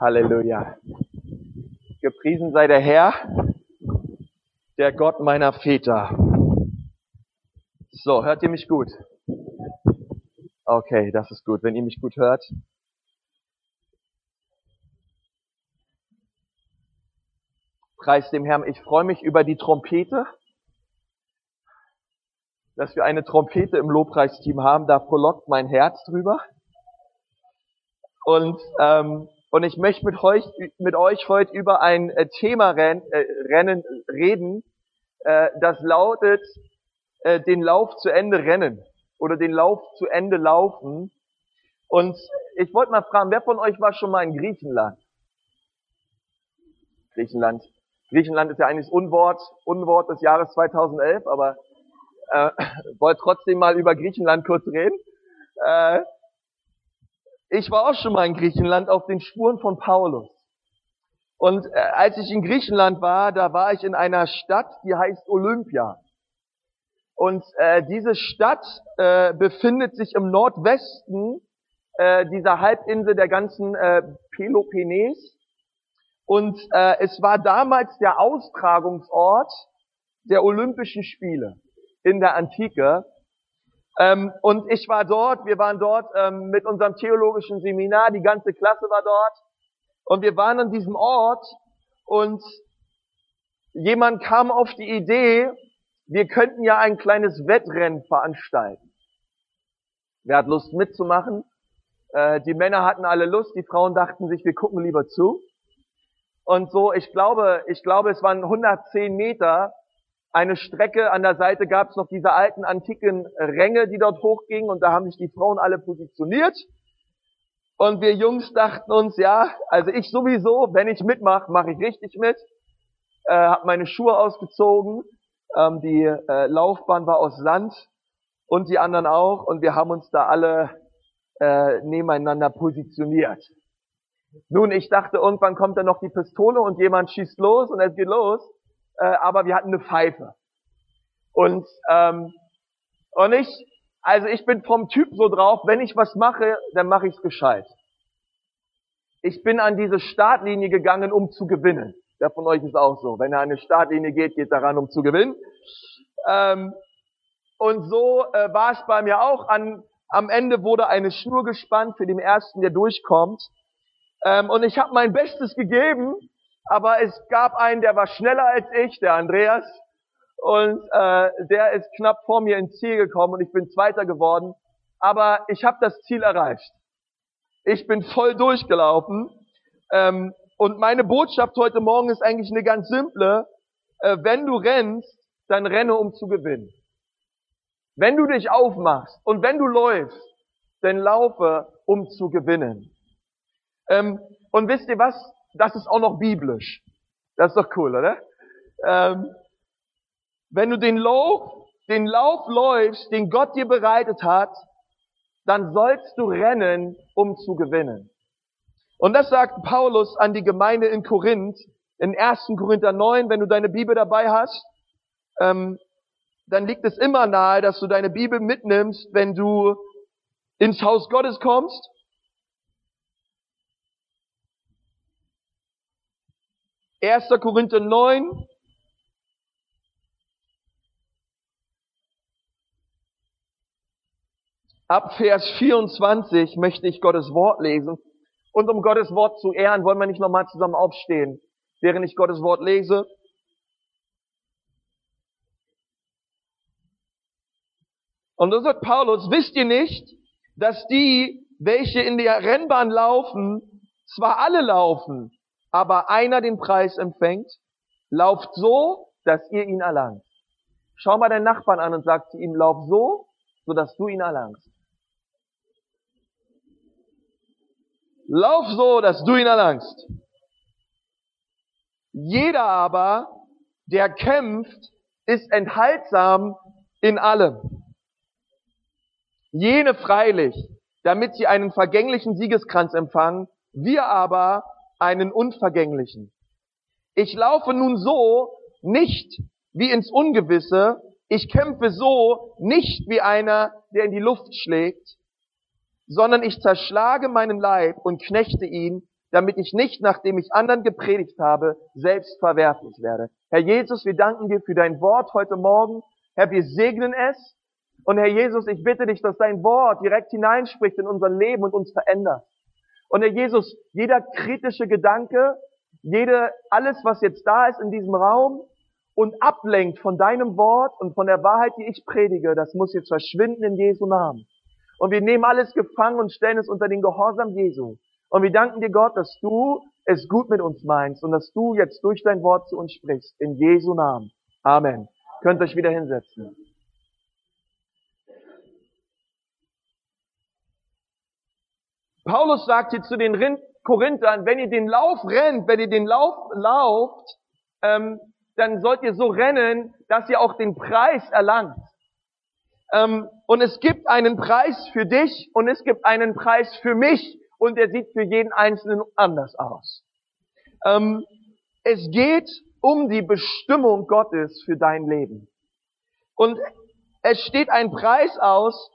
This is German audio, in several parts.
Halleluja. Gepriesen sei der Herr, der Gott meiner Väter. So, hört ihr mich gut? Okay, das ist gut, wenn ihr mich gut hört. Preis dem Herrn. Ich freue mich über die Trompete, dass wir eine Trompete im Lobpreisteam haben. Da frohlockt mein Herz drüber. Und ähm, und ich möchte mit euch, mit euch heute über ein äh, Thema rennen, äh, rennen, reden, äh, das lautet, äh, den Lauf zu Ende rennen oder den Lauf zu Ende laufen. Und ich wollte mal fragen, wer von euch war schon mal in Griechenland? Griechenland. Griechenland ist ja eigentlich das Unwort, Unwort des Jahres 2011, aber äh, wollte trotzdem mal über Griechenland kurz reden. Äh, ich war auch schon mal in Griechenland auf den Spuren von Paulus. Und äh, als ich in Griechenland war, da war ich in einer Stadt, die heißt Olympia. Und äh, diese Stadt äh, befindet sich im Nordwesten äh, dieser Halbinsel der ganzen äh, Peloponnes. Und äh, es war damals der Austragungsort der Olympischen Spiele in der Antike. Ähm, und ich war dort, wir waren dort ähm, mit unserem theologischen Seminar, die ganze Klasse war dort. Und wir waren an diesem Ort und jemand kam auf die Idee, wir könnten ja ein kleines Wettrennen veranstalten. Wer hat Lust mitzumachen? Äh, die Männer hatten alle Lust, die Frauen dachten sich, wir gucken lieber zu. Und so, ich glaube, ich glaube, es waren 110 Meter eine Strecke, an der Seite gab es noch diese alten antiken Ränge, die dort hochgingen und da haben sich die Frauen alle positioniert. Und wir Jungs dachten uns, ja, also ich sowieso, wenn ich mitmache, mache ich richtig mit. Äh, habe meine Schuhe ausgezogen, ähm, die äh, Laufbahn war aus Sand und die anderen auch und wir haben uns da alle äh, nebeneinander positioniert. Nun, ich dachte, irgendwann kommt dann noch die Pistole und jemand schießt los und es geht los äh, aber wir hatten eine Pfeife. Und, ähm, und ich, also ich bin vom Typ so drauf, wenn ich was mache, dann mache ich es gescheit. Ich bin an diese Startlinie gegangen, um zu gewinnen. Der von euch ist auch so. Wenn er an eine Startlinie geht, geht daran, um zu gewinnen. Ähm, und so äh, war es bei mir auch. An, am Ende wurde eine Schnur gespannt für den ersten, der durchkommt. Ähm, und ich habe mein Bestes gegeben aber es gab einen, der war schneller als ich, der Andreas, und äh, der ist knapp vor mir ins Ziel gekommen und ich bin Zweiter geworden. Aber ich habe das Ziel erreicht. Ich bin voll durchgelaufen. Ähm, und meine Botschaft heute Morgen ist eigentlich eine ganz simple. Äh, wenn du rennst, dann renne, um zu gewinnen. Wenn du dich aufmachst und wenn du läufst, dann laufe, um zu gewinnen. Ähm, und wisst ihr was? Das ist auch noch biblisch. Das ist doch cool, oder? Ähm, wenn du den Lauf, den Lauf läufst, den Gott dir bereitet hat, dann sollst du rennen, um zu gewinnen. Und das sagt Paulus an die Gemeinde in Korinth, in 1. Korinther 9, wenn du deine Bibel dabei hast, ähm, dann liegt es immer nahe, dass du deine Bibel mitnimmst, wenn du ins Haus Gottes kommst 1. Korinther 9. Ab Vers 24 möchte ich Gottes Wort lesen. Und um Gottes Wort zu ehren, wollen wir nicht nochmal zusammen aufstehen, während ich Gottes Wort lese. Und so sagt Paulus, wisst ihr nicht, dass die, welche in der Rennbahn laufen, zwar alle laufen, aber einer den Preis empfängt, lauft so, dass ihr ihn erlangt. Schau mal deinen Nachbarn an und sag zu ihm, lauf so, so dass du ihn erlangst. Lauf so, dass du ihn erlangst. Jeder aber, der kämpft, ist enthaltsam in allem. Jene freilich, damit sie einen vergänglichen Siegeskranz empfangen, wir aber einen unvergänglichen. Ich laufe nun so nicht wie ins Ungewisse, ich kämpfe so nicht wie einer, der in die Luft schlägt, sondern ich zerschlage meinen Leib und knechte ihn, damit ich nicht, nachdem ich anderen gepredigt habe, selbst verwerflich werde. Herr Jesus, wir danken dir für dein Wort heute Morgen. Herr, wir segnen es. Und Herr Jesus, ich bitte dich, dass dein Wort direkt hineinspricht in unser Leben und uns verändert. Und Herr Jesus, jeder kritische Gedanke, jede, alles, was jetzt da ist in diesem Raum und ablenkt von deinem Wort und von der Wahrheit, die ich predige, das muss jetzt verschwinden in Jesu Namen. Und wir nehmen alles gefangen und stellen es unter den Gehorsam Jesu. Und wir danken dir, Gott, dass du es gut mit uns meinst und dass du jetzt durch dein Wort zu uns sprichst. In Jesu Namen. Amen. Könnt euch wieder hinsetzen. Paulus sagt hier zu den Korinthern, wenn ihr den Lauf rennt, wenn ihr den Lauf lauft, ähm, dann sollt ihr so rennen, dass ihr auch den Preis erlangt. Ähm, und es gibt einen Preis für dich und es gibt einen Preis für mich und der sieht für jeden Einzelnen anders aus. Ähm, es geht um die Bestimmung Gottes für dein Leben. Und es steht ein Preis aus,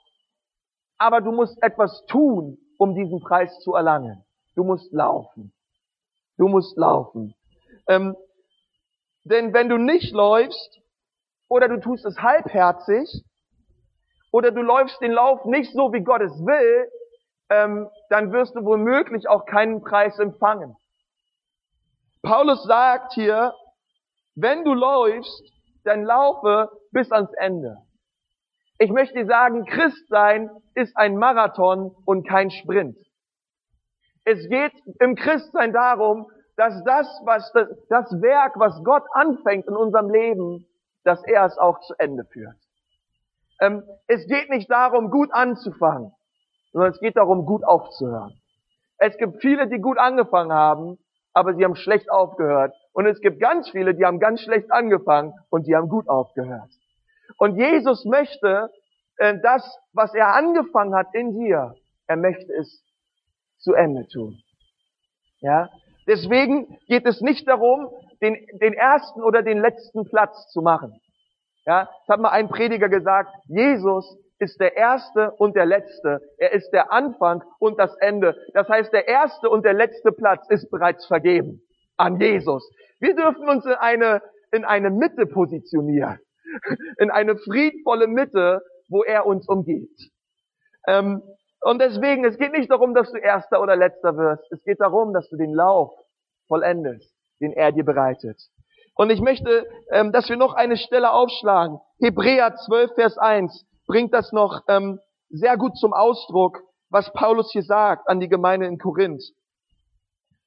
aber du musst etwas tun, um diesen Preis zu erlangen. Du musst laufen. Du musst laufen. Ähm, denn wenn du nicht läufst, oder du tust es halbherzig, oder du läufst den Lauf nicht so, wie Gott es will, ähm, dann wirst du womöglich auch keinen Preis empfangen. Paulus sagt hier, wenn du läufst, dann laufe bis ans Ende. Ich möchte dir sagen, Christsein ist ein Marathon und kein Sprint. Es geht im Christsein darum, dass das, was das, das Werk, was Gott anfängt in unserem Leben, dass er es auch zu Ende führt. Ähm, es geht nicht darum, gut anzufangen, sondern es geht darum, gut aufzuhören. Es gibt viele, die gut angefangen haben, aber sie haben schlecht aufgehört. Und es gibt ganz viele, die haben ganz schlecht angefangen und die haben gut aufgehört. Und Jesus möchte äh, das, was er angefangen hat in dir, er möchte es zu Ende tun. Ja? Deswegen geht es nicht darum, den, den ersten oder den letzten Platz zu machen. Ja, das hat mal ein Prediger gesagt, Jesus ist der Erste und der Letzte. Er ist der Anfang und das Ende. Das heißt, der erste und der letzte Platz ist bereits vergeben an Jesus. Wir dürfen uns in eine, in eine Mitte positionieren. In eine friedvolle Mitte, wo er uns umgibt. Ähm, und deswegen, es geht nicht darum, dass du Erster oder Letzter wirst. Es geht darum, dass du den Lauf vollendest, den er dir bereitet. Und ich möchte, ähm, dass wir noch eine Stelle aufschlagen. Hebräer 12, Vers 1 bringt das noch ähm, sehr gut zum Ausdruck, was Paulus hier sagt an die Gemeinde in Korinth.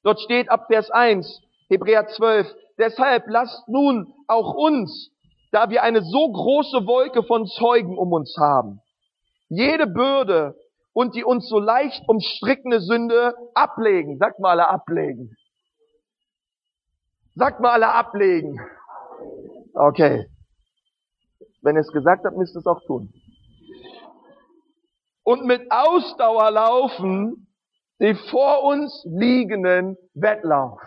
Dort steht ab Vers 1, Hebräer 12, deshalb lasst nun auch uns, da wir eine so große Wolke von Zeugen um uns haben, jede Bürde und die uns so leicht umstrickende Sünde ablegen. Sagt mal alle ablegen. Sagt mal alle ablegen. Okay. Wenn ihr es gesagt habt, müsst ihr es auch tun. Und mit Ausdauer laufen die vor uns liegenden Wettlauf.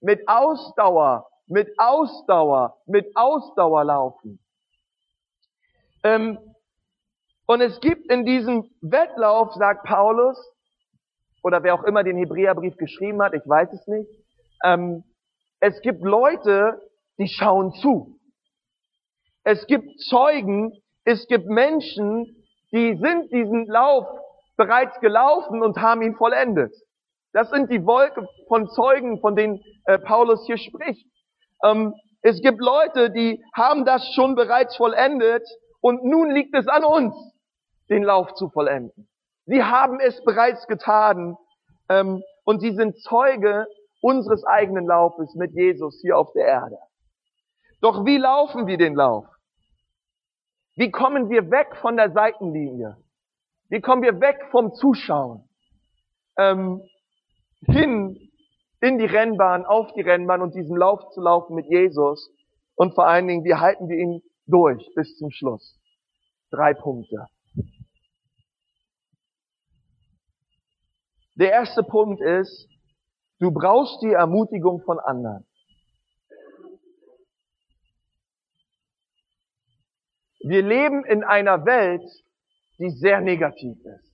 Mit Ausdauer, mit Ausdauer, mit Ausdauer laufen. Ähm, und es gibt in diesem Wettlauf, sagt Paulus, oder wer auch immer den Hebräerbrief geschrieben hat, ich weiß es nicht, ähm, es gibt Leute, die schauen zu. Es gibt Zeugen, es gibt Menschen, die sind diesen Lauf bereits gelaufen und haben ihn vollendet. Das sind die Wolke von Zeugen, von denen äh, Paulus hier spricht. Ähm, es gibt Leute, die haben das schon bereits vollendet und nun liegt es an uns, den Lauf zu vollenden. Sie haben es bereits getan ähm, und sie sind Zeuge unseres eigenen Laufes mit Jesus hier auf der Erde. Doch wie laufen wir den Lauf? Wie kommen wir weg von der Seitenlinie? Wie kommen wir weg vom Zuschauen? Ähm, hin in die Rennbahn, auf die Rennbahn und diesen Lauf zu laufen mit Jesus. Und vor allen Dingen, wie halten wir ihn durch bis zum Schluss? Drei Punkte. Der erste Punkt ist, Du brauchst die Ermutigung von anderen. Wir leben in einer Welt, die sehr negativ ist.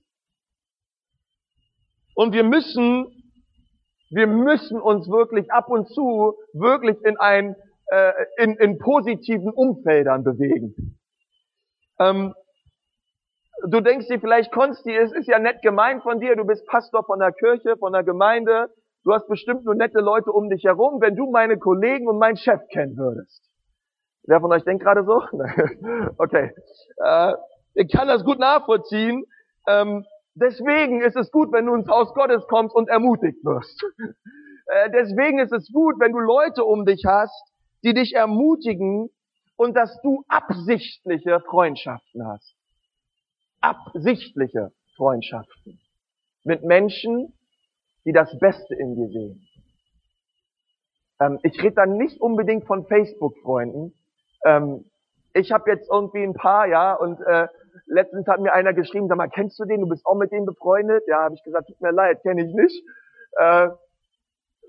Und wir müssen Wir müssen uns wirklich ab und zu wirklich in ein äh, in, in positiven Umfeldern bewegen. Ähm, du denkst dir vielleicht, Konsti, es ist ja nett gemeint von dir, du bist Pastor von der Kirche, von der Gemeinde, du hast bestimmt nur nette Leute um dich herum, wenn du meine Kollegen und meinen Chef kennen würdest. Wer von euch denkt gerade so? okay. Äh, ich kann das gut nachvollziehen. Ähm, deswegen ist es gut, wenn du ins Haus Gottes kommst und ermutigt wirst. Äh, deswegen ist es gut, wenn du Leute um dich hast, die dich ermutigen und dass du absichtliche Freundschaften hast. Absichtliche Freundschaften. Mit Menschen, die das Beste in dir sehen. Ähm, ich rede dann nicht unbedingt von Facebook-Freunden. Ähm, ich habe jetzt irgendwie ein paar, ja, und äh, letztens hat mir einer geschrieben, sag mal, kennst du den? Du bist auch mit dem befreundet? Ja, habe ich gesagt, tut mir leid, kenne ich nicht. Äh,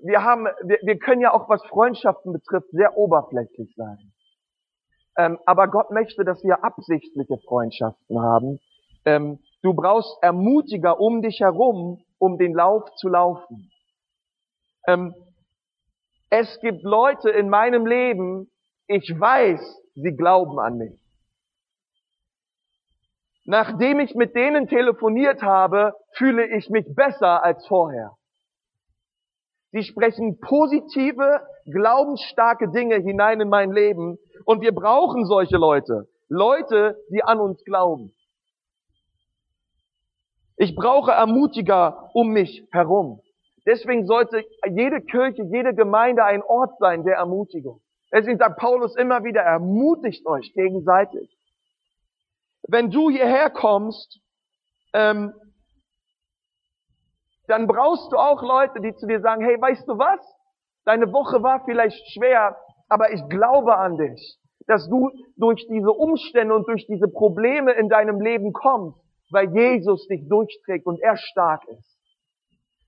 wir haben, wir, wir können ja auch was Freundschaften betrifft sehr oberflächlich sein. Ähm, aber Gott möchte, dass wir absichtliche Freundschaften haben. Ähm, du brauchst Ermutiger um dich herum, um den Lauf zu laufen. Ähm, es gibt Leute in meinem Leben, ich weiß, sie glauben an mich. Nachdem ich mit denen telefoniert habe, fühle ich mich besser als vorher. Sie sprechen positive, glaubensstarke Dinge hinein in mein Leben und wir brauchen solche Leute. Leute, die an uns glauben. Ich brauche Ermutiger um mich herum. Deswegen sollte jede Kirche, jede Gemeinde ein Ort sein der Ermutigung. Deswegen sagt Paulus immer wieder, ermutigt euch gegenseitig. Wenn du hierher kommst, ähm, dann brauchst du auch Leute, die zu dir sagen, hey, weißt du was? Deine Woche war vielleicht schwer, aber ich glaube an dich, dass du durch diese Umstände und durch diese Probleme in deinem Leben kommst, weil Jesus dich durchträgt und er stark ist.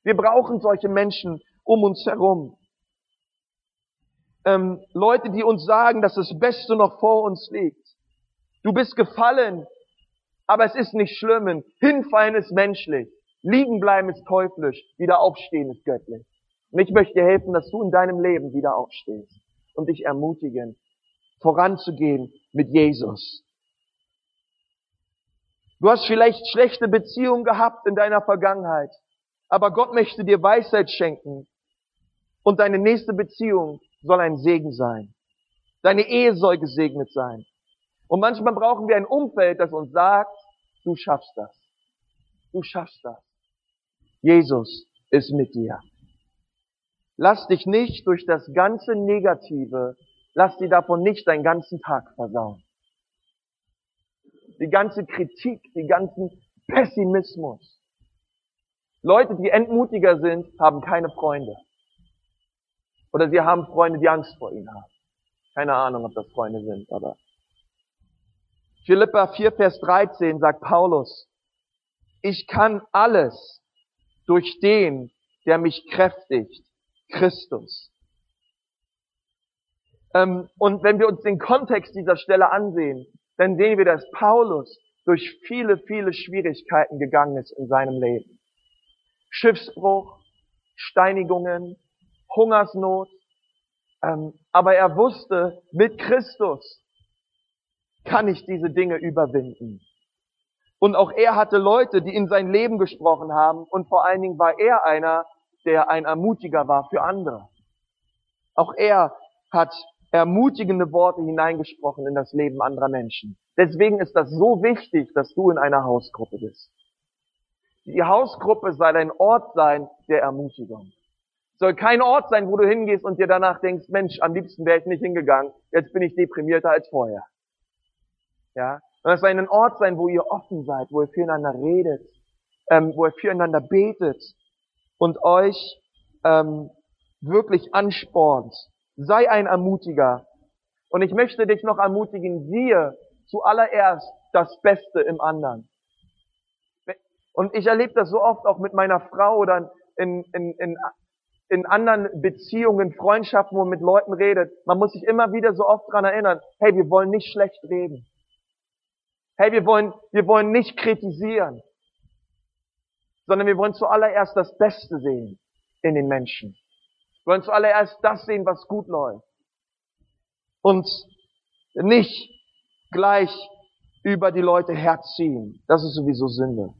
Wir brauchen solche Menschen um uns herum ähm, Leute, die uns sagen, dass das Beste noch vor uns liegt. Du bist gefallen, aber es ist nicht schlimm. Hinfallen ist menschlich. Liegen bleiben ist teuflisch. Wieder aufstehen ist göttlich. Und ich möchte dir helfen, dass du in deinem Leben wieder aufstehst und dich ermutigen, voranzugehen mit Jesus. Du hast vielleicht schlechte Beziehungen gehabt in deiner Vergangenheit, aber Gott möchte dir Weisheit schenken und deine nächste Beziehung soll ein Segen sein. Deine Ehe soll gesegnet sein. Und manchmal brauchen wir ein Umfeld, das uns sagt, du schaffst das. Du schaffst das. Jesus ist mit dir. Lass dich nicht durch das ganze Negative, lass dir davon nicht deinen ganzen Tag versauen. Die ganze Kritik, die ganzen Pessimismus. Leute, die entmutiger sind, haben keine Freunde. Oder sie haben Freunde, die Angst vor ihnen haben. Keine Ahnung, ob das Freunde sind, aber. Philippa 4, Vers 13 sagt Paulus, ich kann alles durch den, der mich kräftigt, Christus. Ähm, und wenn wir uns den Kontext dieser Stelle ansehen, dann sehen wir, dass Paulus durch viele, viele Schwierigkeiten gegangen ist in seinem Leben. Schiffsbruch, Steinigungen, Hungersnot. Ähm, aber er wusste, mit Christus kann ich diese Dinge überwinden. Und auch er hatte Leute, die in sein Leben gesprochen haben. Und vor allen Dingen war er einer, der ein Ermutiger war für andere. Auch er hat ermutigende Worte hineingesprochen in das Leben anderer Menschen. Deswegen ist das so wichtig, dass du in einer Hausgruppe bist. Die Hausgruppe soll ein Ort sein der Ermutigung soll kein Ort sein, wo du hingehst und dir danach denkst, Mensch, am liebsten wäre ich nicht hingegangen, jetzt bin ich deprimierter als vorher. Ja, und es soll ein Ort sein, wo ihr offen seid, wo ihr füreinander redet, ähm, wo ihr füreinander betet und euch ähm, wirklich anspornt. Sei ein Ermutiger. Und ich möchte dich noch ermutigen, siehe zuallererst das Beste im anderen. Und ich erlebe das so oft auch mit meiner Frau oder in, in, in in anderen Beziehungen, Freundschaften, wo man mit Leuten redet, man muss sich immer wieder so oft dran erinnern, hey, wir wollen nicht schlecht reden. Hey, wir wollen, wir wollen nicht kritisieren, sondern wir wollen zuallererst das Beste sehen. in den Menschen. Wir wollen zuallererst das sehen, was gut läuft. Und nicht gleich über die Leute herziehen. Das ist sowieso Sünde.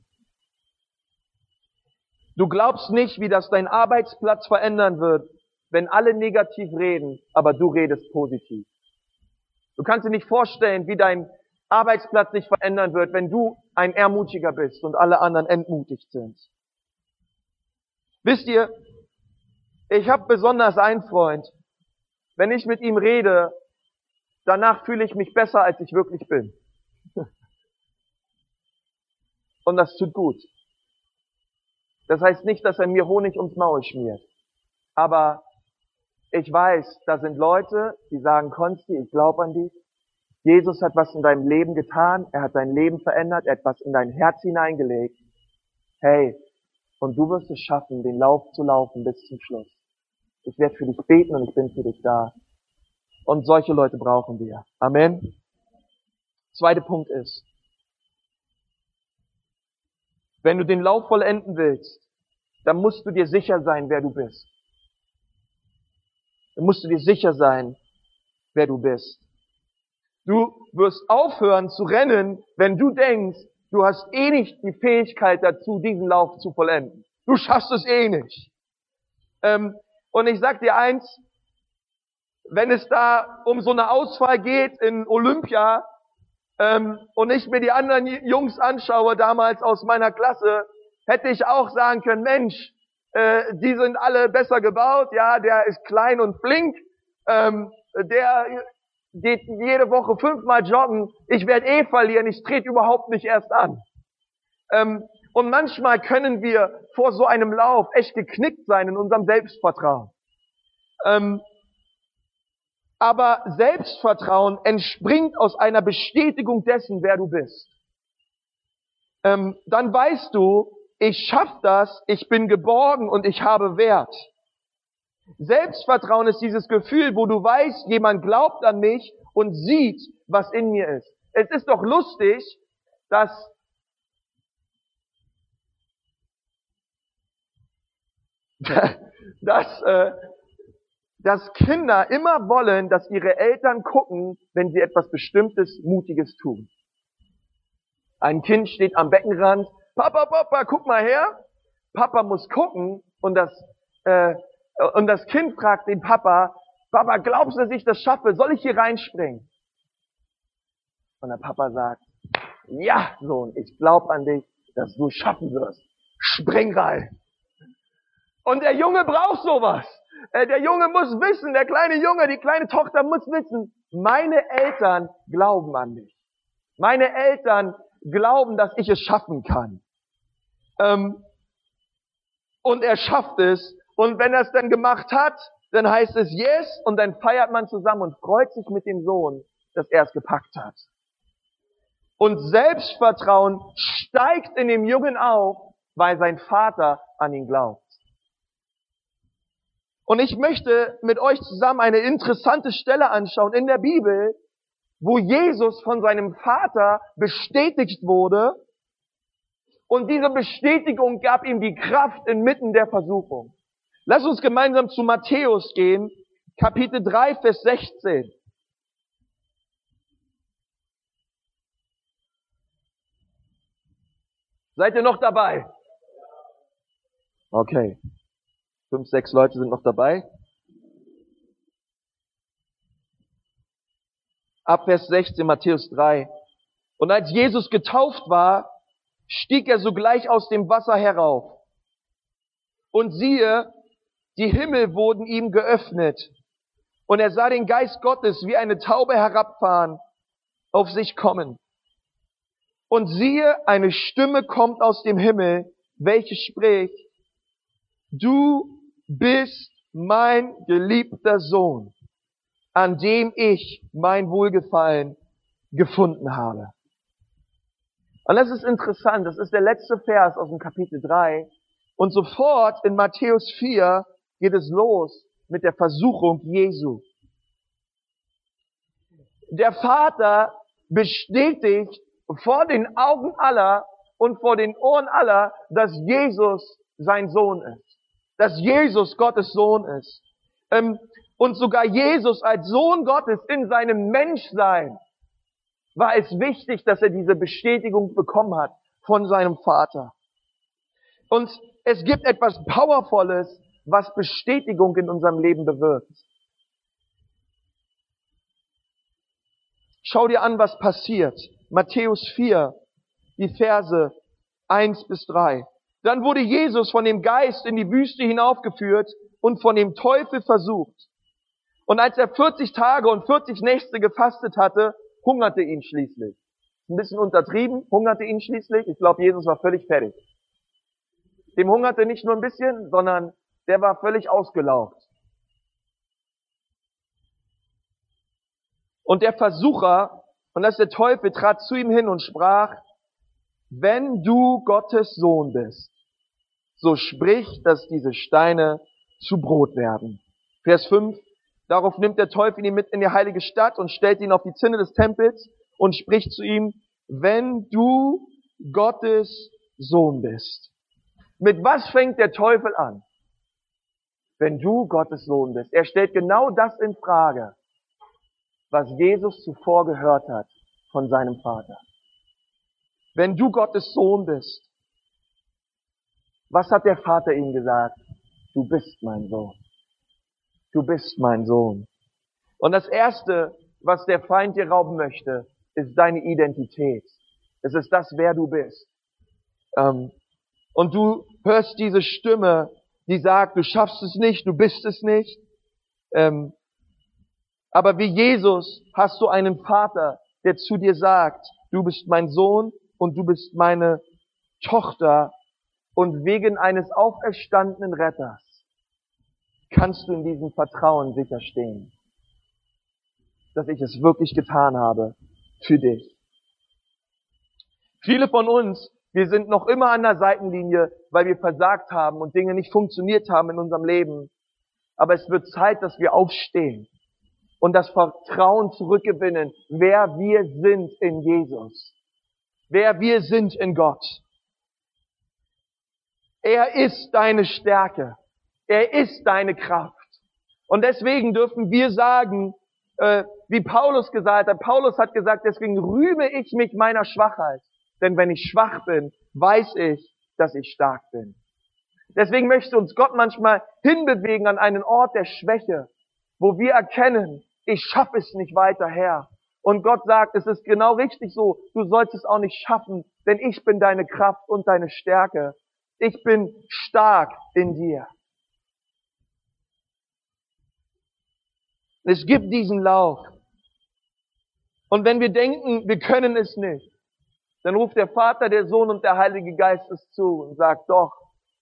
Du glaubst nicht, wie das dein Arbeitsplatz verändern wird, wenn alle negativ reden, aber du redest positiv. Du kannst dir nicht vorstellen, wie dein Arbeitsplatz sich verändern wird, wenn du ein Ermutiger bist und alle anderen entmutigt sind. Wisst ihr, ich habe besonders einen Freund. Wenn ich mit ihm rede, danach fühle ich mich besser, als ich wirklich bin. Und das tut gut. Das heißt nicht, dass er mir Honig ums Maul schmiert. Aber ich weiß, da sind Leute, die sagen, Konsti, ich glaube an dich. Jesus hat was in deinem Leben getan. Er hat dein Leben verändert. Er hat was in dein Herz hineingelegt. Hey, und du wirst es schaffen, den Lauf zu laufen bis zum Schluss. Ich werde für dich beten und ich bin für dich da. Und solche Leute brauchen wir. Amen. Zweiter Punkt ist, wenn du den Lauf vollenden willst, dann musst du dir sicher sein, wer du bist. Dann musst du dir sicher sein, wer du bist. Du wirst aufhören zu rennen, wenn du denkst, du hast eh nicht die Fähigkeit dazu, diesen Lauf zu vollenden. Du schaffst es eh nicht. Ähm, und ich sag dir eins, wenn es da um so eine Auswahl geht in Olympia ähm, und ich mir die anderen Jungs anschaue, damals aus meiner Klasse, hätte ich auch sagen können, Mensch, äh, die sind alle besser gebaut, ja, der ist klein und flink, ähm, der geht jede Woche fünfmal joggen, ich werde eh verlieren, ich trete überhaupt nicht erst an. Ähm, und manchmal können wir vor so einem Lauf echt geknickt sein in unserem Selbstvertrauen. Ähm, aber Selbstvertrauen entspringt aus einer Bestätigung dessen, wer du bist. Ähm, dann weißt du, ich schaff das, ich bin geborgen und ich habe Wert. Selbstvertrauen ist dieses Gefühl, wo du weißt, jemand glaubt an mich und sieht, was in mir ist. Es ist doch lustig, dass dass, äh, dass Kinder immer wollen, dass ihre Eltern gucken, wenn sie etwas Bestimmtes, Mutiges tun. Ein Kind steht am Beckenrand, Papa, Papa, guck mal her. Papa muss gucken und das äh, und das Kind fragt den Papa, Papa, glaubst du, dass ich das schaffe? Soll ich hier reinspringen? Und der Papa sagt, ja, Sohn, ich glaube an dich, dass du es schaffen wirst. Spring rein. Und der Junge braucht sowas. Äh, der Junge muss wissen, der kleine Junge, die kleine Tochter muss wissen, meine Eltern glauben an mich. Meine Eltern glauben, dass ich es schaffen kann. Ähm, und er schafft es und wenn er es dann gemacht hat, dann heißt es yes und dann feiert man zusammen und freut sich mit dem Sohn, dass er es gepackt hat. Und Selbstvertrauen steigt in dem Jungen auf, weil sein Vater an ihn glaubt. Und ich möchte mit euch zusammen eine interessante Stelle anschauen in der Bibel, wo Jesus von seinem Vater bestätigt wurde. Und diese Bestätigung gab ihm die Kraft inmitten der Versuchung. Lass uns gemeinsam zu Matthäus gehen, Kapitel 3, Vers 16. Seid ihr noch dabei? Okay. Fünf, sechs Leute sind noch dabei. Ab Vers 16, Matthäus 3. Und als Jesus getauft war, stieg er sogleich aus dem Wasser herauf. Und siehe, die Himmel wurden ihm geöffnet und er sah den Geist Gottes wie eine Taube herabfahren, auf sich kommen. Und siehe, eine Stimme kommt aus dem Himmel, welche spricht, du bist mein geliebter Sohn, an dem ich mein Wohlgefallen gefunden habe. Und das ist interessant, das ist der letzte Vers aus dem Kapitel 3. Und sofort in Matthäus 4 geht es los mit der Versuchung Jesu. Der Vater bestätigt vor den Augen aller und vor den Ohren aller, dass Jesus sein Sohn ist. dass Jesus Gottes Sohn ist. Ähm, und sogar Jesus als Sohn Gottes in seinem Menschsein war es wichtig, dass er diese Bestätigung bekommen hat von seinem Vater. Und es gibt etwas Powervolles, was Bestätigung in unserem Leben bewirkt. Schau dir an, was passiert. Matthäus 4, die Verse 1 bis 3. Dann wurde Jesus von dem Geist in die Wüste hinaufgeführt und von dem Teufel versucht. Und als er 40 Tage und 40 Nächte gefastet hatte, hungerte ihn schließlich. Ein bisschen untertrieben, hungerte ihn schließlich. Ich glaube, Jesus war völlig fertig. Dem hungerte nicht nur ein bisschen, sondern der war völlig ausgelaugt. Und der Versucher, und das ist der Teufel, trat zu ihm hin und sprach, wenn du Gottes Sohn bist, so sprich, dass diese Steine zu Brot werden. Vers 5. Darauf nimmt der Teufel ihn mit in die heilige Stadt und stellt ihn auf die Zinne des Tempels und spricht zu ihm, wenn du Gottes Sohn bist. Mit was fängt der Teufel an? Wenn du Gottes Sohn bist. Er stellt genau das in Frage, was Jesus zuvor gehört hat von seinem Vater. Wenn du Gottes Sohn bist, was hat der Vater ihm gesagt? Du bist mein Sohn. Du bist mein Sohn. Und das Erste, was der Feind dir rauben möchte, ist deine Identität. Es ist das, wer du bist. Ähm, und du hörst diese Stimme, die sagt, du schaffst es nicht, du bist es nicht. Ähm, aber wie Jesus hast du einen Vater, der zu dir sagt, du bist mein Sohn und du bist meine Tochter und wegen eines auferstandenen Retters kannst du in diesem Vertrauen sicher stehen, dass ich es wirklich getan habe für dich. Viele von uns, wir sind noch immer an der Seitenlinie, weil wir versagt haben und Dinge nicht funktioniert haben in unserem Leben. Aber es wird Zeit, dass wir aufstehen und das Vertrauen zurückgewinnen, wer wir sind in Jesus. Wer wir sind in Gott. Er ist deine Stärke. Er ist deine Kraft. Und deswegen dürfen wir sagen, äh, wie Paulus gesagt hat, Paulus hat gesagt, deswegen rühme ich mich meiner Schwachheit. Denn wenn ich schwach bin, weiß ich, dass ich stark bin. Deswegen möchte uns Gott manchmal hinbewegen an einen Ort der Schwäche, wo wir erkennen, ich schaffe es nicht weiter her. Und Gott sagt, es ist genau richtig so, du sollst es auch nicht schaffen, denn ich bin deine Kraft und deine Stärke. Ich bin stark in dir. Es gibt diesen Lauf. Und wenn wir denken, wir können es nicht, dann ruft der Vater, der Sohn und der Heilige Geist es zu und sagt, doch,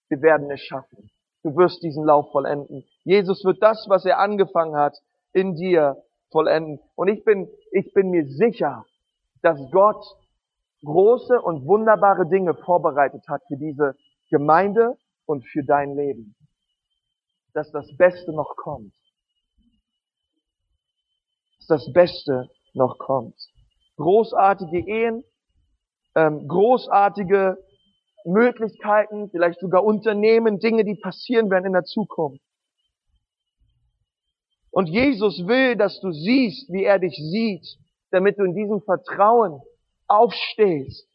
wir werden es schaffen. Du wirst diesen Lauf vollenden. Jesus wird das, was er angefangen hat, in dir vollenden. Und ich bin, ich bin mir sicher, dass Gott große und wunderbare Dinge vorbereitet hat für diese Gemeinde und für dein Leben. Dass das Beste noch kommt. Dass das Beste noch kommt. Großartige Ehen, ähm, großartige Möglichkeiten, vielleicht sogar Unternehmen, Dinge, die passieren werden in der Zukunft. Und Jesus will, dass du siehst, wie er dich sieht, damit du in diesem Vertrauen aufstehst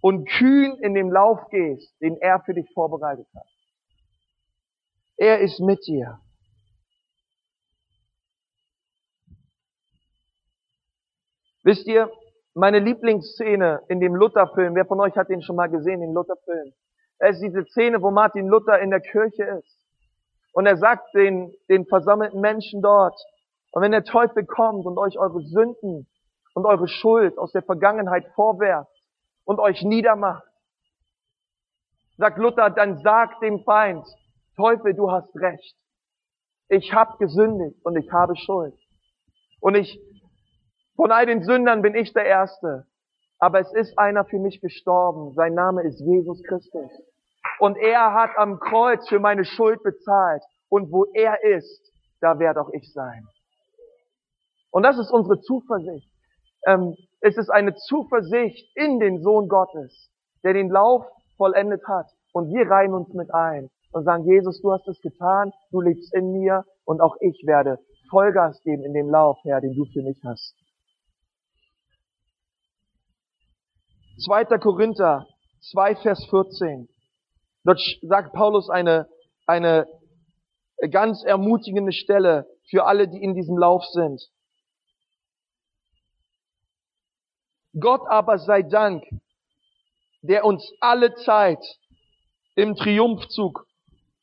und kühn in den Lauf gehst, den er für dich vorbereitet hat. Er ist mit dir. Wisst ihr, meine Lieblingsszene in dem Lutherfilm, wer von euch hat den schon mal gesehen, den Lutherfilm? Es ist diese Szene, wo Martin Luther in der Kirche ist. Und er sagt den, den versammelten Menschen dort, und wenn der Teufel kommt und euch eure Sünden und eure Schuld aus der Vergangenheit vorwerft und euch niedermacht, sagt Luther, dann sagt dem Feind, Teufel, du hast recht. Ich habe gesündigt und ich habe Schuld. Und ich, von all den Sündern bin ich der Erste. Aber es ist einer für mich gestorben. Sein Name ist Jesus Christus. Und er hat am Kreuz für meine Schuld bezahlt. Und wo er ist, da werde auch ich sein. Und das ist unsere Zuversicht. Ähm, es ist eine Zuversicht in den Sohn Gottes, der den Lauf vollendet hat. Und wir reihen uns mit ein. und sagen, Jesus, du hast es getan, du lebst in mir und auch ich werde Vollgas geben in dem Lauf, Herr, den du für mich hast. 2. Korinther 2, Vers 14. Dort sagt Paulus eine, eine ganz ermutigende Stelle für alle, die in diesem Lauf sind. Gott aber sei Dank, der uns alle Zeit im Triumphzug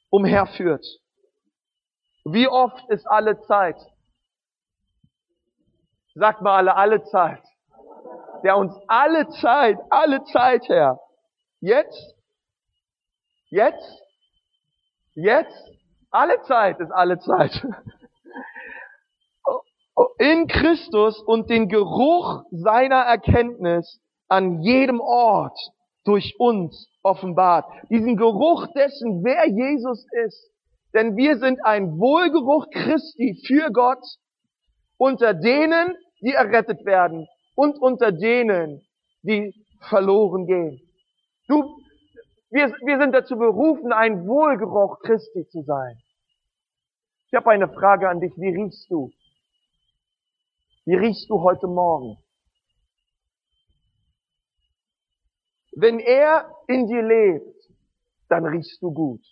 umherführt. Wie oft ist alle Zeit? Sagt mal alle, alle Zeit. Der uns alle Zeit, alle Zeit, Herr. Jetzt? Jetzt? Jetzt? Alle Zeit ist alle Zeit. In Christus und den Geruch seiner Erkenntnis an jedem Ort durch uns offenbart. Diesen Geruch dessen, wer Jesus ist. Denn wir sind ein Wohlgeruch Christi für Gott unter denen, die errettet werden und unter denen, die verloren gehen. Du, wir, wir sind dazu berufen, ein Wohlgeruch Christi zu sein. Ich habe eine Frage an dich. Wie riechst du? Wie riechst du heute Morgen? Wenn er in dir lebt, dann riechst du gut.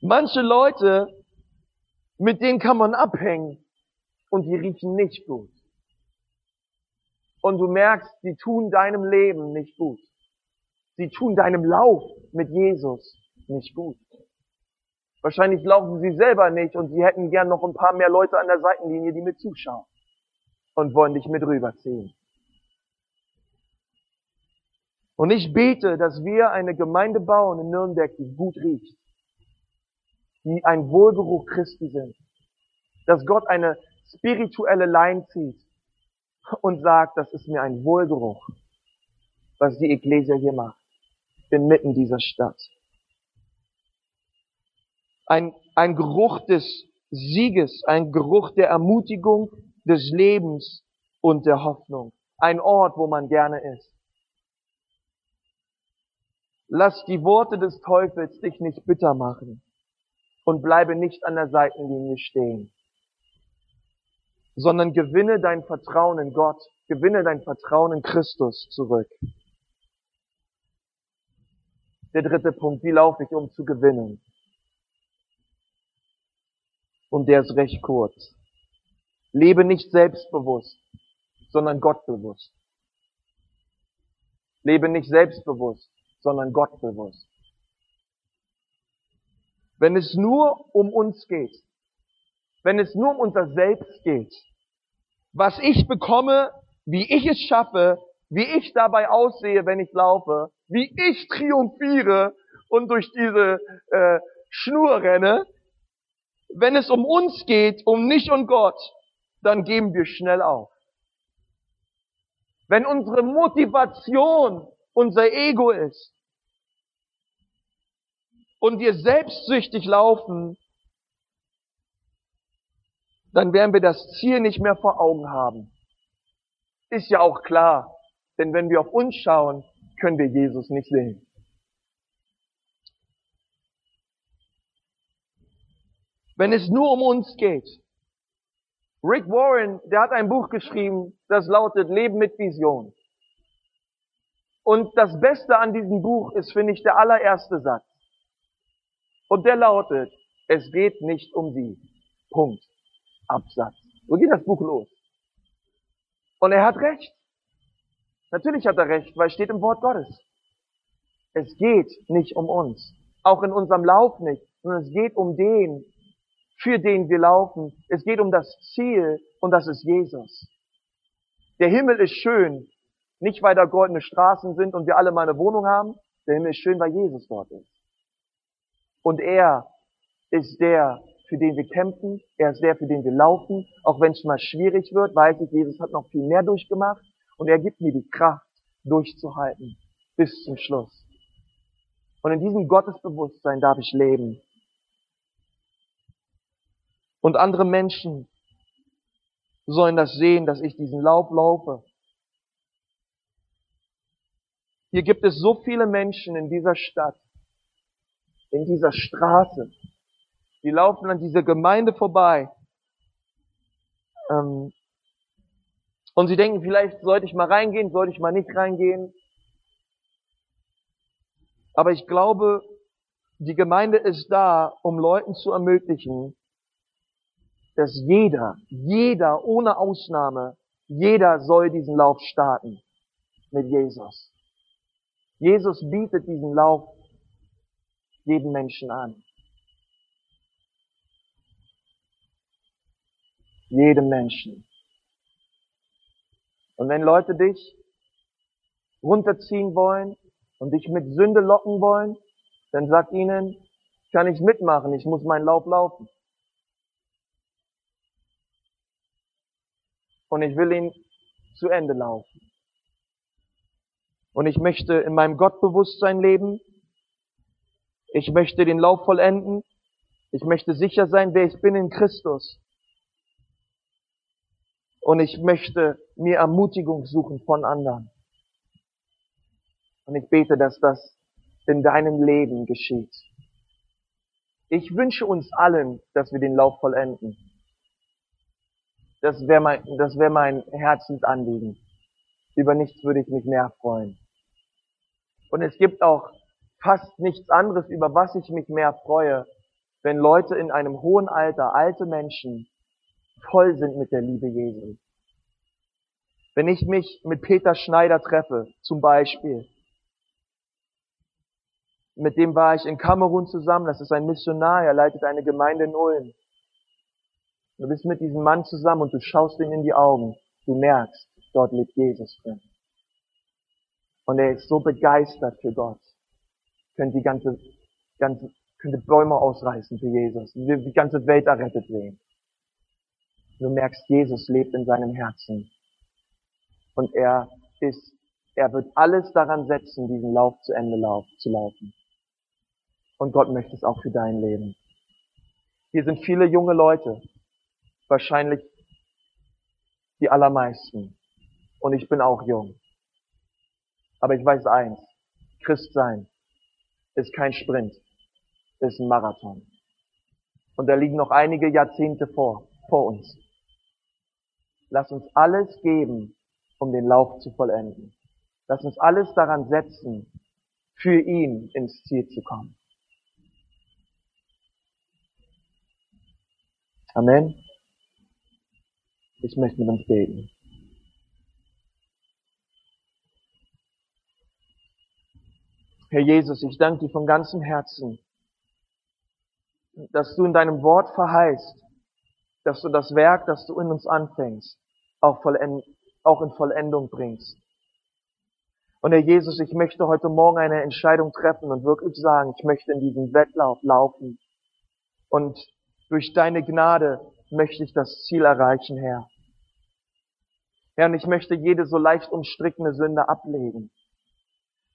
Manche Leute, mit denen kann man abhängen und die riechen nicht gut. Und du merkst, die tun deinem Leben nicht gut. Sie tun deinem Lauf mit Jesus nicht gut. Wahrscheinlich laufen sie selber nicht und sie hätten gern noch ein paar mehr Leute an der Seitenlinie, die mit zuschauen und wollen dich mit rüberziehen. Und ich bete, dass wir eine Gemeinde bauen in Nürnberg, die gut riecht die ein Wohlgeruch Christi sind. Dass Gott eine spirituelle Line zieht und sagt, das ist mir ein Wohlgeruch, was die Ekklesia hier macht, inmitten dieser Stadt. Ein, ein Geruch des Sieges, ein Geruch der Ermutigung, des Lebens und der Hoffnung. Ein Ort, wo man gerne ist. Lass die Worte des Teufels dich nicht bitter machen und bleibe nicht an der Seitenlinie stehen, sondern gewinne dein Vertrauen in Gott, gewinne dein Vertrauen in Christus zurück. Der dritte Punkt, wie laufe ich, um zu gewinnen? Und der ist recht kurz. Lebe nicht selbstbewusst, sondern gottbewusst. Lebe nicht selbstbewusst, sondern gottbewusst. Wenn es nur um uns geht, wenn es nur um unser Selbst geht, was ich bekomme, wie ich es schaffe, wie ich dabei aussehe, wenn ich laufe, wie ich triumphiere und durch diese äh, Schnur renne, wenn es um uns geht, um nicht und Gott, dann geben wir schnell auf. Wenn unsere Motivation unser Ego ist, und wir selbstsüchtig laufen, dann werden wir das Ziel nicht mehr vor Augen haben. Ist ja auch klar, denn wenn wir auf uns schauen, können wir Jesus nicht sehen. Wenn es nur um uns geht. Rick Warren, der hat ein Buch geschrieben, das lautet Leben mit Vision. Und das Beste an diesem Buch ist, finde ich, der allererste Satz. Und der lautet, es geht nicht um sie. Punkt. Absatz. So geht das Buch los. Und er hat recht. Natürlich hat er recht, weil es steht im Wort Gottes. Es geht nicht um uns. Auch in unserem Lauf nicht, sondern es geht um den, für den wir laufen. Es geht um das Ziel und das ist Jesus. Der Himmel ist schön, nicht weil da goldene Straßen sind und wir alle mal eine Wohnung haben. Der Himmel ist schön, weil Jesus dort ist. Und er ist der, für den wir kämpfen. Er ist der, für den wir laufen. Auch wenn es mal schwierig wird, weiß ich, Jesus hat noch viel mehr durchgemacht. Und er gibt mir die Kraft, durchzuhalten. Bis zum Schluss. Und in diesem Gottesbewusstsein darf ich leben. Und andere Menschen sollen das sehen, dass ich diesen Lauf laufe. Hier gibt es so viele Menschen in dieser Stadt, in dieser Straße, die laufen an dieser Gemeinde vorbei. Ähm, und sie denken, vielleicht sollte ich mal reingehen, sollte ich mal nicht reingehen. Aber ich glaube, die Gemeinde ist da, um Leuten zu ermöglichen, dass jeder, jeder ohne Ausnahme, jeder soll diesen Lauf starten mit Jesus. Jesus bietet diesen Lauf jedem Menschen an. Jedem Menschen. Und wenn Leute dich runterziehen wollen und dich mit Sünde locken wollen, dann sag ihnen, ich kann nicht mitmachen, ich muss meinen Lauf laufen. Und ich will ihn zu Ende laufen. Und ich möchte in meinem Gottbewusstsein leben. Ich möchte den Lauf vollenden. Ich möchte sicher sein, wer ich bin in Christus. Und ich möchte mir Ermutigung suchen von anderen. Und ich bete, dass das in deinem Leben geschieht. Ich wünsche uns allen, dass wir den Lauf vollenden. Das wäre mein, das mein Herzensanliegen. Über nichts würde ich mich mehr freuen. Und es gibt auch fast nichts anderes, über was ich mich mehr freue, wenn Leute in einem hohen Alter, alte Menschen, voll sind mit der Liebe Jesu. Wenn ich mich mit Peter Schneider treffe, zum Beispiel, mit dem war ich in Kamerun zusammen, das ist ein Missionar, er leitet eine Gemeinde in Ulm. Du bist mit diesem Mann zusammen und du schaust ihn in die Augen, du merkst, dort lebt Jesus drin. Und er ist so begeistert für Gott. Könnte die ganze, ganze, könnte Bäume ausreißen für Jesus. Die ganze Welt errettet sehen. Du merkst, Jesus lebt in seinem Herzen. Und er ist, er wird alles daran setzen, diesen Lauf zu Ende lauf, zu laufen. Und Gott möchte es auch für dein Leben. Hier sind viele junge Leute. Wahrscheinlich die allermeisten. Und ich bin auch jung. Aber ich weiß eins. Christ sein ist kein Sprint, ist ein Marathon. Und da liegen noch einige Jahrzehnte vor, vor uns. Lass uns alles geben, um den Lauf zu vollenden. Lass uns alles daran setzen, für ihn ins Ziel zu kommen. Amen. Ich möchte mit uns beten. Herr Jesus, ich danke dir von ganzem Herzen, dass du in deinem Wort verheißt, dass du das Werk, das du in uns anfängst, auch, auch in Vollendung bringst. Und Herr Jesus, ich möchte heute Morgen eine Entscheidung treffen und wirklich sagen, ich möchte in diesen Wettlauf laufen. Und durch deine Gnade möchte ich das Ziel erreichen, Herr. Herr, und ich möchte jede so leicht umstrickene Sünde ablegen.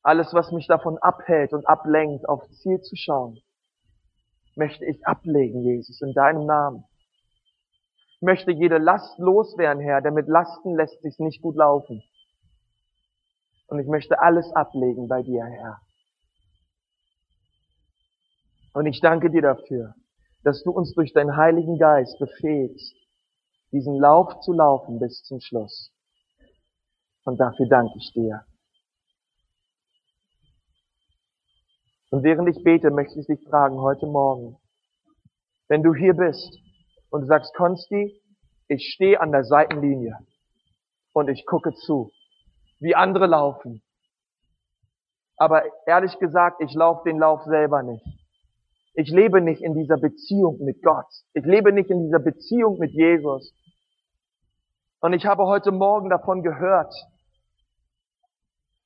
Alles, was mich davon abhält und ablenkt, aufs Ziel zu schauen, möchte ich ablegen, Jesus, in deinem Namen. Ich möchte jede Last loswerden, Herr, denn mit Lasten lässt sich's nicht gut laufen. Und ich möchte alles ablegen bei dir, Herr. Und ich danke dir dafür, dass du uns durch deinen Heiligen Geist befähigst, diesen Lauf zu laufen bis zum Schluss. Und dafür danke ich dir. Und während ich bete, möchte ich dich fragen heute Morgen, wenn du hier bist und du sagst, Konsti, ich stehe an der Seitenlinie und ich gucke zu, wie andere laufen. Aber ehrlich gesagt, ich laufe den Lauf selber nicht. Ich lebe nicht in dieser Beziehung mit Gott. Ich lebe nicht in dieser Beziehung mit Jesus. Und ich habe heute Morgen davon gehört.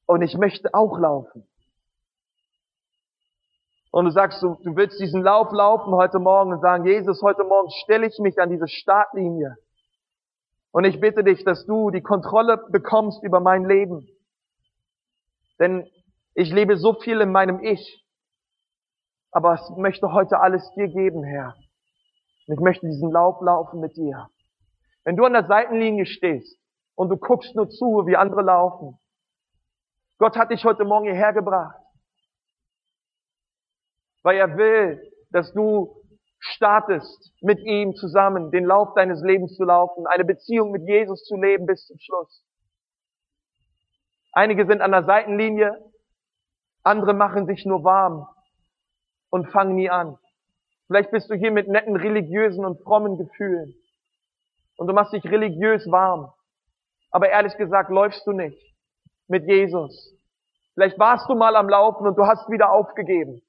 Und ich möchte auch laufen. Und du sagst, du, du willst diesen Lauf laufen heute Morgen und sagen, Jesus, heute Morgen stelle ich mich an diese Startlinie. Und ich bitte dich, dass du die Kontrolle bekommst über mein Leben. Denn ich lebe so viel in meinem Ich aber ich möchte heute alles dir geben, Herr. Und ich möchte diesen Lauf laufen mit dir. Wenn du an der Seitenlinie stehst und du guckst nur zu, wie andere laufen, Gott hat dich heute Morgen hierher gebracht, weil er will, dass du startest, mit ihm zusammen den Lauf deines Lebens zu laufen, eine Beziehung mit Jesus zu leben bis zum Schluss. Einige sind an der Seitenlinie, andere machen sich nur warm und fangen nie an. Vielleicht bist du hier mit netten religiösen und frommen Gefühlen und du machst dich religiös warm. Aber ehrlich gesagt läufst du nicht mit Jesus. Vielleicht warst du mal am Laufen und du hast wieder aufgegeben.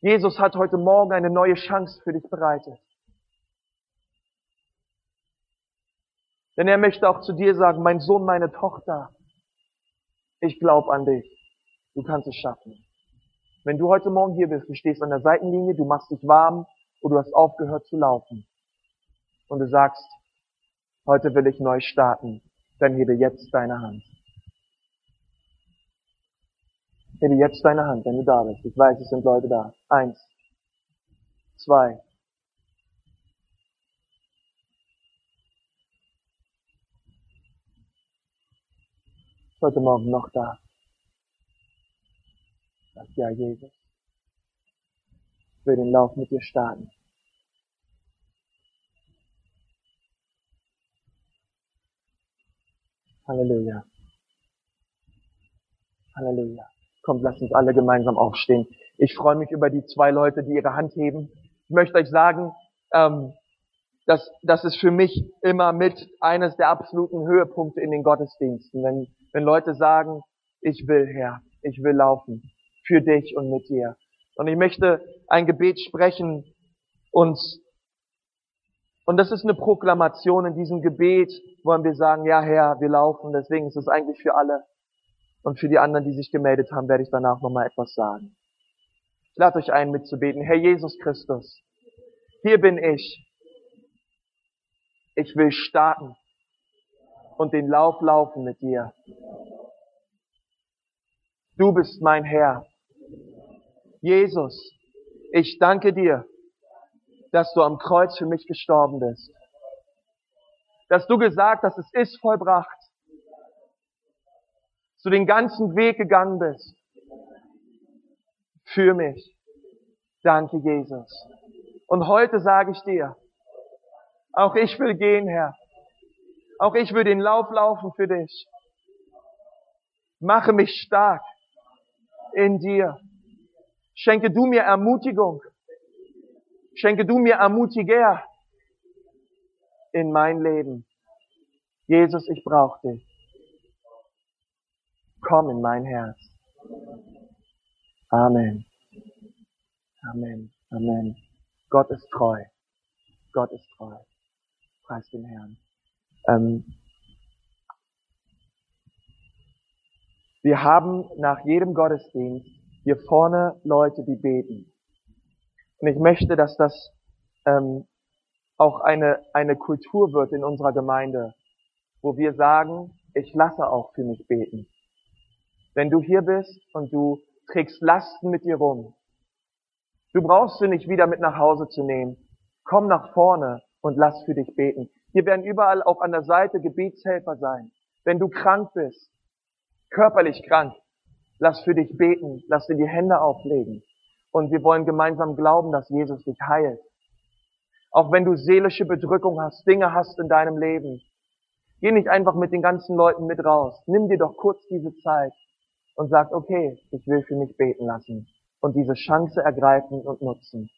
Jesus hat heute Morgen eine neue Chance für dich bereitet. Denn er möchte auch zu dir sagen, mein Sohn, meine Tochter, ich glaube an dich. Du kannst es schaffen. Wenn du heute Morgen hier bist, du stehst an der Seitenlinie, du machst dich warm und du hast aufgehört zu laufen. Und du sagst, heute will ich neu starten, dann hebe jetzt deine Hand. Hebe jetzt deine Hand, wenn du da bist. Ich weiß, es sind Leute da. Eins. Zwei. Heute Morgen noch da. Sag ja, Jesus. Ich will den Lauf mit dir starten. Halleluja. Halleluja. Kommt, lasst uns alle gemeinsam aufstehen. Ich freue mich über die zwei Leute, die ihre Hand heben. Ich möchte euch sagen, ähm, dass das ist für mich immer mit eines der absoluten Höhepunkte in den Gottesdiensten, wenn, wenn Leute sagen, ich will Herr, ich will laufen für dich und mit dir. Und ich möchte ein Gebet sprechen und und das ist eine Proklamation in diesem Gebet, wollen wir sagen, ja Herr, wir laufen, deswegen ist es eigentlich für alle. Und für die anderen, die sich gemeldet haben, werde ich danach nochmal etwas sagen. Ich lade euch ein, mitzubeten. Herr Jesus Christus, hier bin ich. Ich will starten und den Lauf laufen mit dir. Du bist mein Herr. Jesus, ich danke dir, dass du am Kreuz für mich gestorben bist. Dass du gesagt hast, es ist vollbracht du den ganzen Weg gegangen bist. Für mich. Danke, Jesus. Und heute sage ich dir, auch ich will gehen, Herr. Auch ich will den Lauf laufen für dich. Mache mich stark in dir. Schenke du mir Ermutigung. Schenke du mir Ermutiger in mein Leben. Jesus, ich brauche dich komm in mein Herz. Amen. Amen. Amen. Gott ist treu. Gott ist treu. Preis den Herrn. Ähm, wir haben nach jedem Gottesdienst hier vorne Leute, die beten. Und ich möchte, dass das ähm, auch eine, eine Kultur wird in unserer Gemeinde, wo wir sagen, ich lasse auch für mich beten. Wenn du hier bist und du trägst Lasten mit dir rum, du brauchst sie nicht wieder mit nach Hause zu nehmen. Komm nach vorne und lass für dich beten. Hier werden überall auch an der Seite Gebetshelfer sein. Wenn du krank bist, körperlich krank, lass für dich beten, lass dir die Hände auflegen. Und wir wollen gemeinsam glauben, dass Jesus dich heilt. Auch wenn du seelische Bedrückung hast, Dinge hast in deinem Leben, geh nicht einfach mit den ganzen Leuten mit raus. Nimm dir doch kurz diese Zeit und sagt, okay, ich will für mich beten lassen und diese Chance ergreifen und nutzen.